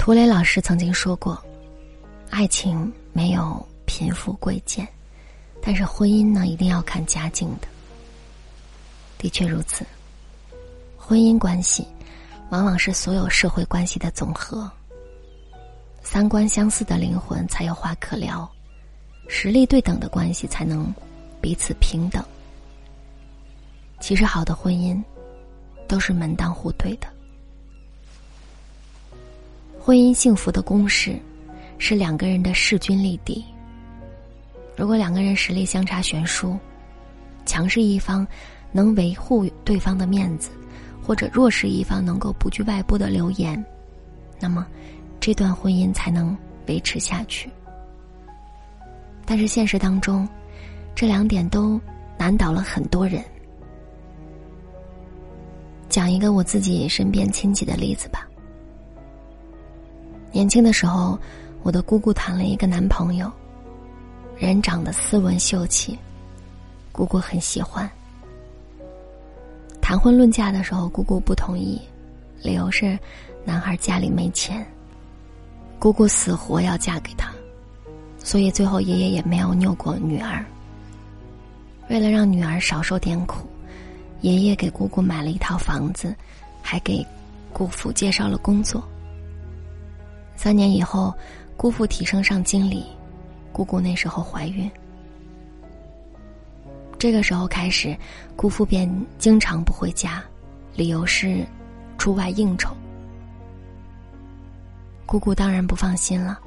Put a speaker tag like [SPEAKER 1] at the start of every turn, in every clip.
[SPEAKER 1] 涂磊老师曾经说过：“爱情没有贫富贵贱，但是婚姻呢，一定要看家境的。”的确如此，婚姻关系往往是所有社会关系的总和。三观相似的灵魂才有话可聊，实力对等的关系才能彼此平等。其实，好的婚姻都是门当户对的。婚姻幸福的公式，是两个人的势均力敌。如果两个人实力相差悬殊，强势一方能维护对方的面子，或者弱势一方能够不惧外部的流言，那么这段婚姻才能维持下去。但是现实当中，这两点都难倒了很多人。讲一个我自己身边亲戚的例子吧。年轻的时候，我的姑姑谈了一个男朋友，人长得斯文秀气，姑姑很喜欢。谈婚论嫁的时候，姑姑不同意，理由是男孩家里没钱，姑姑死活要嫁给他，所以最后爷爷也没有拗过女儿。为了让女儿少受点苦，爷爷给姑姑买了一套房子，还给姑父介绍了工作。三年以后，姑父提升上经理，姑姑那时候怀孕。这个时候开始，姑父便经常不回家，理由是出外应酬。姑姑当然不放心了，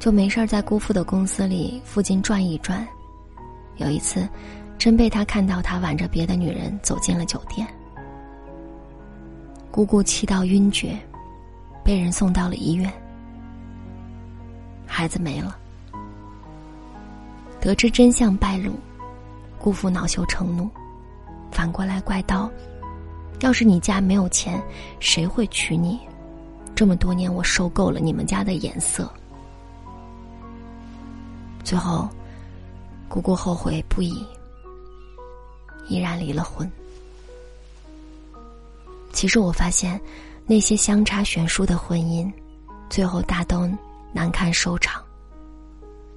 [SPEAKER 1] 就没事在姑父的公司里附近转一转。有一次，真被他看到他挽着别的女人走进了酒店，姑姑气到晕厥。被人送到了医院，孩子没了。得知真相败露，姑父恼羞成怒，反过来怪道：“要是你家没有钱，谁会娶你？这么多年，我受够了你们家的颜色。”最后，姑姑后悔不已，依然离了婚。其实我发现。那些相差悬殊的婚姻，最后大都难堪收场。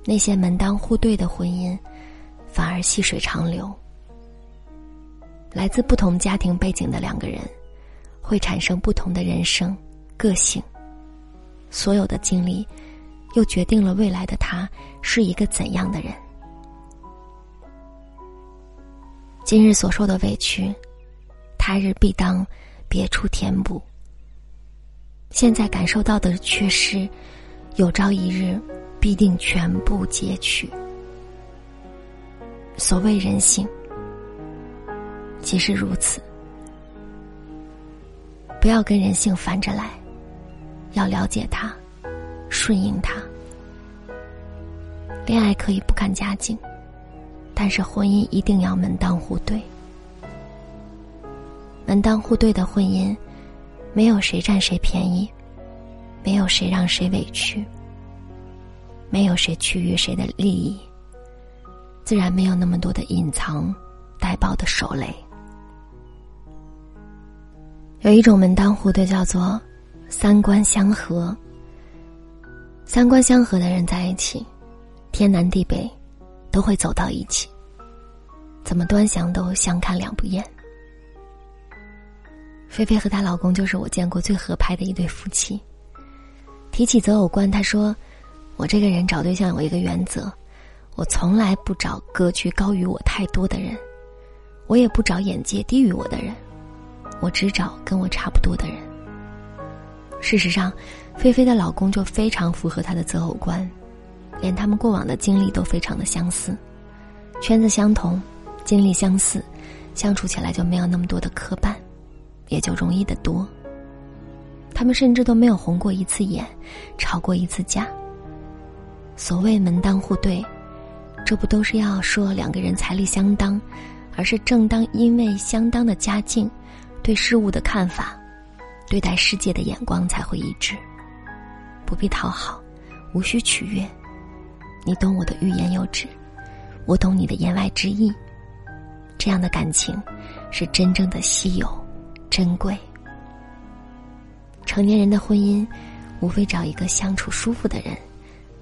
[SPEAKER 1] 那些门当户对的婚姻，反而细水长流。来自不同家庭背景的两个人，会产生不同的人生、个性。所有的经历，又决定了未来的他是一个怎样的人。今日所受的委屈，他日必当别处填补。现在感受到的缺失，有朝一日必定全部截取。所谓人性，即是如此。不要跟人性反着来，要了解他，顺应他。恋爱可以不看家境，但是婚姻一定要门当户对。门当户对的婚姻。没有谁占谁便宜，没有谁让谁委屈，没有谁趋于谁的利益，自然没有那么多的隐藏、带爆的手雷。有一种门当户对，叫做三观相合。三观相合的人在一起，天南地北都会走到一起，怎么端详都相看两不厌。菲菲和她老公就是我见过最合拍的一对夫妻。提起择偶观，她说：“我这个人找对象有一个原则，我从来不找格局高于我太多的人，我也不找眼界低于我的人，我只找跟我差不多的人。”事实上，菲菲的老公就非常符合她的择偶观，连他们过往的经历都非常的相似，圈子相同，经历相似，相处起来就没有那么多的磕绊。也就容易的多。他们甚至都没有红过一次眼，吵过一次架。所谓门当户对，这不都是要说两个人财力相当，而是正当因为相当的家境，对事物的看法，对待世界的眼光才会一致。不必讨好，无需取悦，你懂我的欲言又止，我懂你的言外之意。这样的感情，是真正的稀有、珍贵。成年人的婚姻，无非找一个相处舒服的人，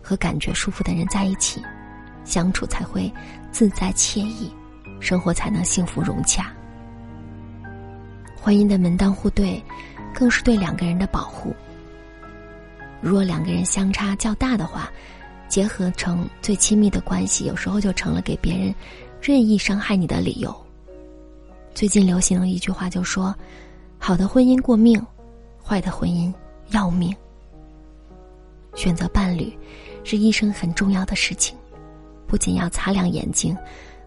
[SPEAKER 1] 和感觉舒服的人在一起，相处才会自在惬意，生活才能幸福融洽。婚姻的门当户对，更是对两个人的保护。若两个人相差较大的话，结合成最亲密的关系，有时候就成了给别人。任意伤害你的理由。最近流行了一句话，就说：“好的婚姻过命，坏的婚姻要命。”选择伴侣是一生很重要的事情，不仅要擦亮眼睛，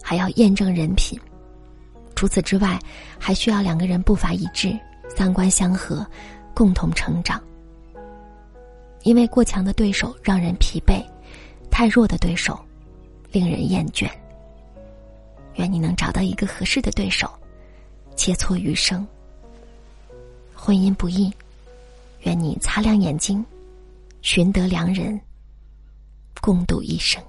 [SPEAKER 1] 还要验证人品。除此之外，还需要两个人步伐一致、三观相合，共同成长。因为过强的对手让人疲惫，太弱的对手令人厌倦。愿你能找到一个合适的对手，切磋余生。婚姻不易，愿你擦亮眼睛，寻得良人，共度一生。